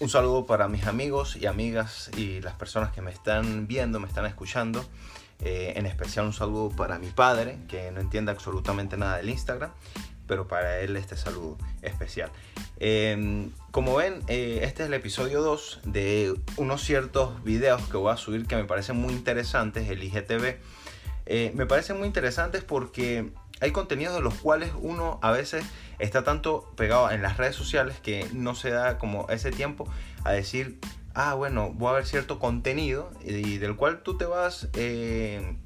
Un saludo para mis amigos y amigas y las personas que me están viendo, me están escuchando. Eh, en especial un saludo para mi padre, que no entiende absolutamente nada del Instagram, pero para él este saludo especial. Em, como ven, eh, este es el episodio 2 de unos ciertos videos que voy a subir que me parecen muy interesantes, el IGTV. Eh, me parecen muy interesantes porque hay contenidos de los cuales uno a veces está tanto pegado en las redes sociales que no se da como ese tiempo a decir, ah, bueno, voy a ver cierto contenido y del cual tú te vas, eh,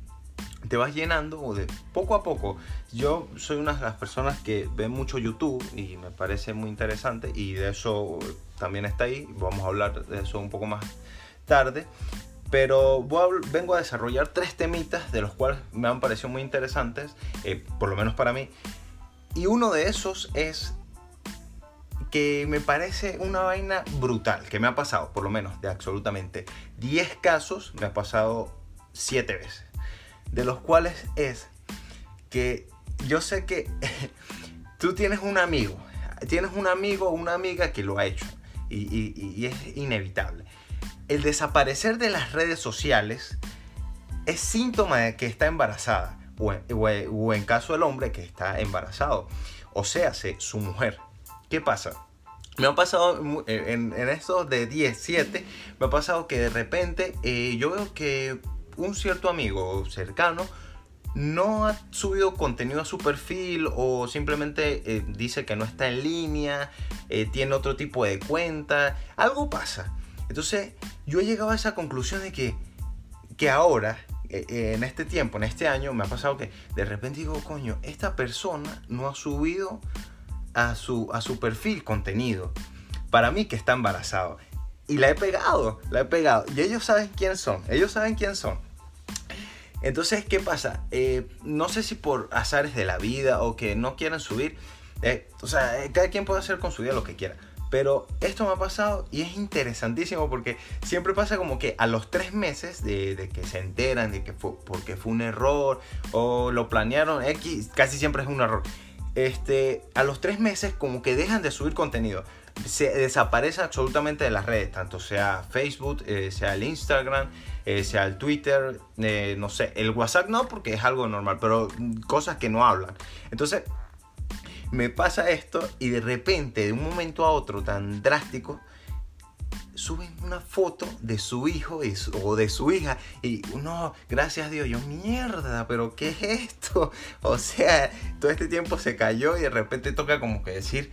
te vas llenando de poco a poco. Yo soy una de las personas que ve mucho YouTube y me parece muy interesante y de eso también está ahí. Vamos a hablar de eso un poco más tarde. Pero vengo a desarrollar tres temitas de los cuales me han parecido muy interesantes, eh, por lo menos para mí. Y uno de esos es que me parece una vaina brutal, que me ha pasado, por lo menos de absolutamente 10 casos, me ha pasado 7 veces. De los cuales es que yo sé que tú tienes un amigo, tienes un amigo o una amiga que lo ha hecho y es inevitable el desaparecer de las redes sociales es síntoma de que está embarazada o en, caso del hombre que está embarazado, o sea, su mujer. ¿Qué pasa? Me ha pasado en, estos de 10, 7, me ha pasado que de repente eh, yo veo que un cierto amigo cercano no ha subido contenido a su perfil o simplemente eh, dice que no está en línea, eh, tiene otro tipo de cuenta, algo pasa. Entonces yo he llegado a esa conclusión de que, que ahora, eh, eh, en este tiempo, en este año, me ha pasado que de repente digo, coño, esta persona no ha subido a su, a su perfil contenido. Para mí que está embarazado. Y la he pegado, la he pegado. Y ellos saben quién son, ellos saben quién son. Entonces, ¿qué pasa? Eh, no sé si por azares de la vida o que no quieran subir. o sea, cada quien puede hacer con su vida lo que quiera. Pero esto me ha pasado y es interesantísimo porque siempre pasa como que a los tres meses de, que se enteran de que fue porque fue un error o lo planearon X, casi siempre es un error. Este, a los tres meses como que dejan de subir contenido. Se desaparece absolutamente de las redes, tanto sea Facebook, eh, sea el Instagram, eh, sea el Twitter, eh, no sé, el WhatsApp no porque es algo normal, pero cosas que no hablan. Entonces me pasa esto y de repente, de un momento a otro tan drástico, suben una foto de su hijo o de su hija y no, gracias a Dios, yo mierda, pero ¿qué es esto? O sea, todo este tiempo se cayó y de repente toca como que decir,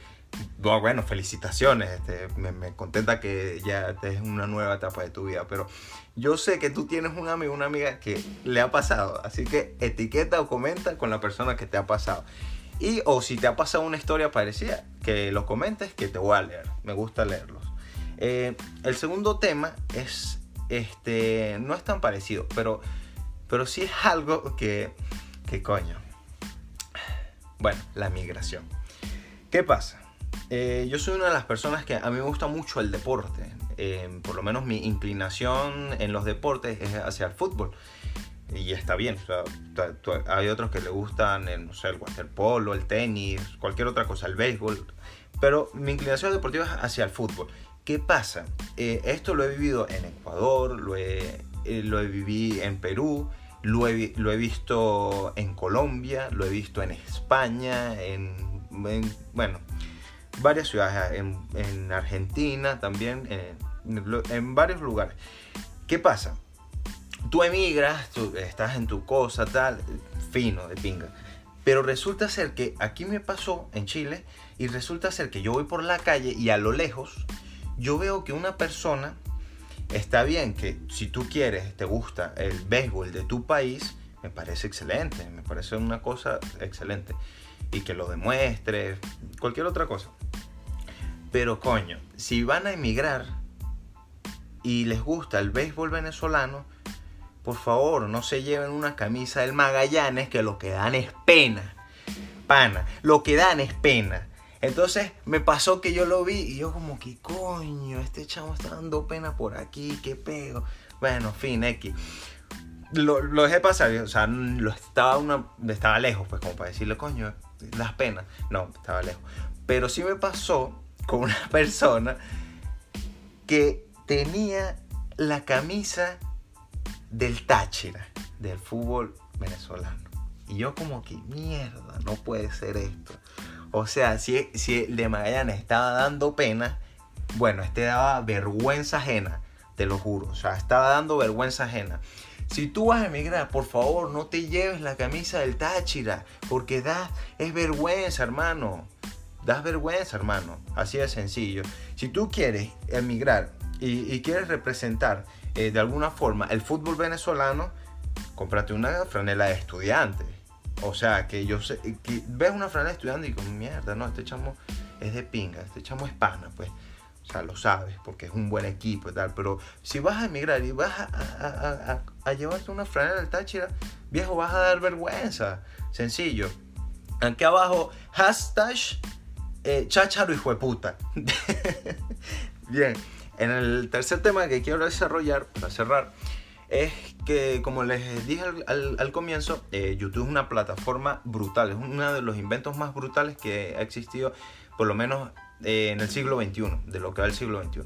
bueno, felicitaciones, este, me, me, contenta que ya es una nueva etapa de tu vida, pero yo sé que tú tienes un amigo, una amiga que le ha pasado, así que etiqueta o comenta con la persona que te ha pasado. Y o si te ha pasado una historia parecida, que lo comentes, que te voy a leer. Me gusta leerlos. Eh, el segundo tema es, este, no es tan parecido, pero, pero sí es algo que, que coño. Bueno, la migración. ¿Qué pasa? Eh, yo soy una de las personas que a mí me gusta mucho el deporte. Eh, por lo menos mi inclinación en los deportes es hacia el fútbol y está bien. hay otros que le gustan, el, no sé, el waterpolo, el tenis, cualquier otra cosa, el béisbol. Pero mi inclinación deportiva es hacia el fútbol. ¿Qué pasa? Eh, esto lo he vivido en Ecuador, lo he, eh, lo he vivido en Perú, lo he, lo he, visto en Colombia, lo he visto en España, en, bueno, varias ciudades, en, en Argentina también, en, en varios lugares. ¿Qué pasa? Tú emigras, tú estás en tu cosa, tal, fino, de pinga. Pero resulta ser que aquí me pasó en Chile y resulta ser que yo voy por la calle y a lo lejos yo veo que una persona está bien que si tú quieres, te gusta el béisbol de tu país, me parece excelente, me parece una cosa excelente. Y que lo demuestres, cualquier otra cosa. Pero coño, si van a emigrar y les gusta el béisbol venezolano, por favor, no se lleven una camisa del Magallanes que lo que dan es pena. Pana, lo que dan es pena. Entonces me pasó que yo lo vi y yo como que coño, este chavo está dando pena por aquí, qué pego. Bueno, fin, X. Lo, lo dejé pasar, o sea, lo estaba, una, estaba lejos, pues como para decirle, coño, das pena. No, estaba lejos. Pero sí me pasó con una persona que tenía la camisa del Táchira, del fútbol venezolano. Y yo como que mierda, no puede ser esto. O sea, si, si el de Magallanes estaba dando pena, bueno, este daba vergüenza ajena, te lo juro. O sea, estaba dando vergüenza ajena. Si tú vas a emigrar, por favor, no te lleves la camisa del Táchira, porque da, es vergüenza, hermano. Das vergüenza, hermano. Así de sencillo. Si tú quieres emigrar y, quieres representar eh, de alguna forma el fútbol venezolano, cómprate una franela de estudiante. O sea, que yo sé, que ves una franela de estudiante y como, mierda, no, este chamo es de pinga, este chamo es pana, pues. O sea, lo sabes, porque es un buen equipo y tal. Pero si vas a emigrar y vas a, a, llevarte una franela del Táchira, viejo, vas a dar vergüenza. Sencillo. Aquí abajo, hashtag eh, chácharo hijo de puta. Bien, en el tercer tema que quiero desarrollar, para cerrar, es que, como les dije al, comienzo, eh, YouTube es una plataforma brutal, es uno de los inventos más brutales que ha existido, por lo menos eh, en el siglo XXI, de lo que va el siglo XXI.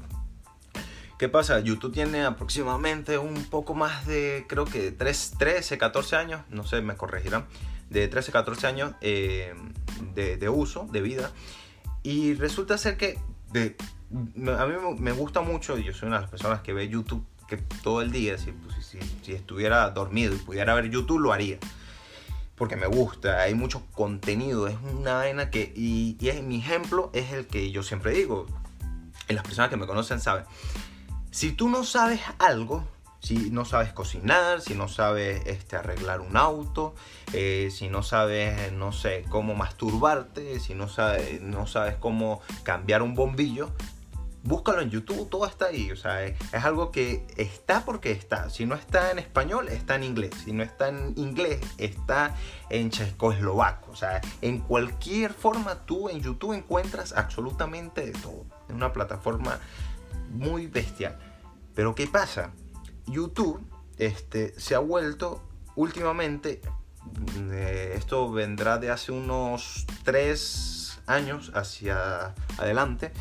¿Qué pasa? YouTube tiene aproximadamente un poco más de, creo que 3, 13, 14 años, no sé, me corregirán, de 13, 14 años de, de, uso, de vida. Y resulta ser que a mí me gusta mucho, yo soy una de las personas que ve YouTube que todo el día, si, pues, si, si, estuviera dormido y pudiera ver YouTube, lo haría. Porque me gusta, hay mucho contenido, es una vaina que... Y, y mi ejemplo es el que yo siempre digo, y las personas que me conocen saben. Si tú no sabes algo, si no sabes cocinar, si no sabes este, arreglar un auto, eh, si no sabes, no sé, cómo masturbarte, si no sabes, no sabes cómo cambiar un bombillo, búscalo en YouTube, todo está ahí. O sea, es, algo que está porque está. Si no está en español, está en inglés. Si no está en inglés, está en checoslovaco. O sea, en cualquier forma tú en YouTube encuentras absolutamente de todo. Es una plataforma muy bestial. Pero ¿qué pasa? YouTube este, se ha vuelto últimamente, eh, esto vendrá de hace unos tres años hacia adelante,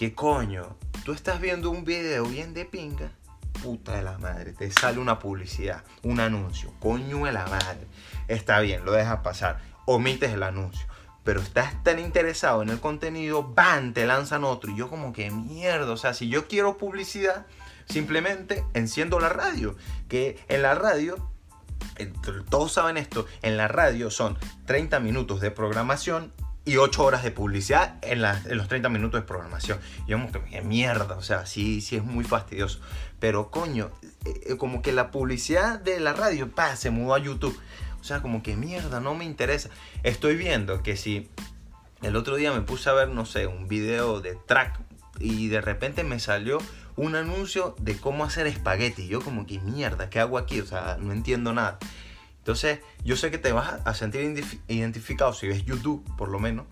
que coño, tú estás viendo un video bien de pinga, puta de la madre, te sale una publicidad, un anuncio, coño de la madre. Está bien, lo dejas pasar, omites el anuncio. Pero estás tan interesado en el contenido, ¡bam! Te lanzan otro. Y yo como que mierda, o sea, si yo quiero publicidad, simplemente enciendo la radio. Que en la radio todos saben esto, en la radio son 30 minutos de programación y 8 horas de publicidad en, los 30 minutos de programación. Yo como que mierda, o sea, sí, sí es muy fastidioso. Pero coño, eh, como que la publicidad de la radio, pa, se mudó a YouTube. O sea, como que mierda, no me interesa. Estoy viendo que si el otro día me puse a ver, no sé, un video de track y de repente me salió un anuncio de cómo hacer espagueti. Yo como que mierda, ¿qué hago aquí? O sea, no entiendo nada. Entonces, yo sé que te vas a sentir identificado si ves YouTube, por lo menos,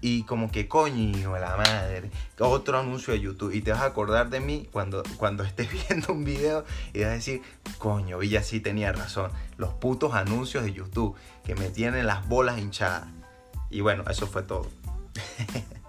y como que coño, la madre, otro anuncio de YouTube, y te vas a acordar de mí cuando, cuando estés viendo un video y vas a decir, coño, Villa sí tenía razón, los putos anuncios de YouTube que me tienen las bolas hinchadas. Y bueno, eso fue todo.